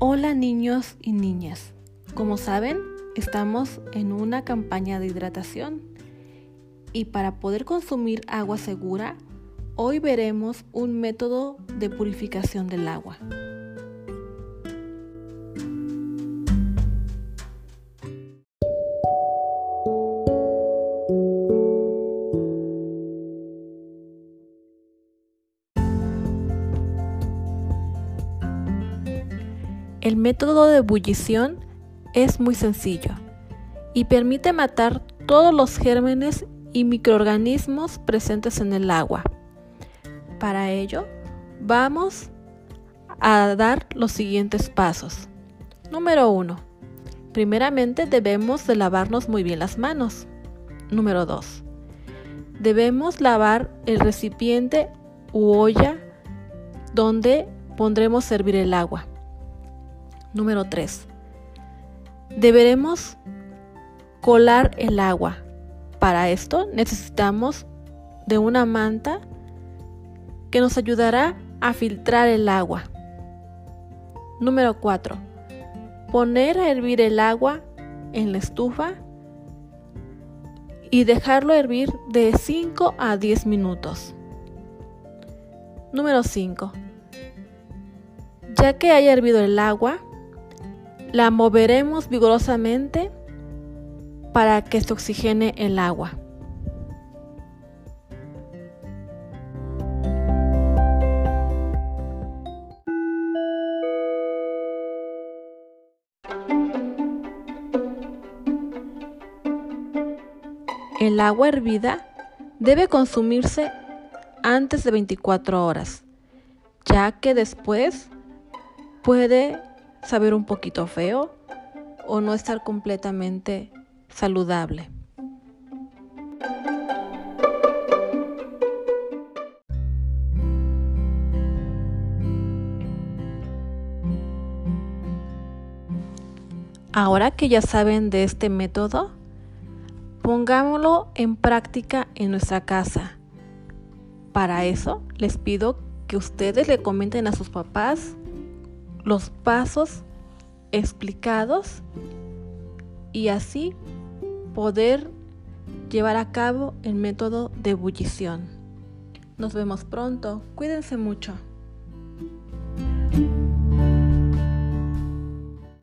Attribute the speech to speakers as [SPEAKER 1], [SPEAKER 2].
[SPEAKER 1] Hola niños y niñas. Como saben, estamos en una campaña de hidratación y para poder consumir agua segura, hoy veremos un método de purificación del agua. El método de ebullición es muy sencillo y permite matar todos los gérmenes y microorganismos presentes en el agua. Para ello, vamos a dar los siguientes pasos. Número 1. Primeramente debemos de lavarnos muy bien las manos. Número 2. Debemos lavar el recipiente u olla donde pondremos servir el agua. Número 3. Deberemos colar el agua. Para esto necesitamos de una manta que nos ayudará a filtrar el agua. Número 4. Poner a hervir el agua en la estufa y dejarlo hervir de 5 a 10 minutos. Número 5. Ya que haya hervido el agua, la moveremos vigorosamente para que se oxigene el agua. El agua hervida debe consumirse antes de 24 horas, ya que después puede saber un poquito feo o no estar completamente saludable. Ahora que ya saben de este método, pongámoslo en práctica en nuestra casa. Para eso les pido que ustedes le comenten a sus papás los pasos explicados y así poder llevar a cabo el método de ebullición. Nos vemos pronto, cuídense mucho.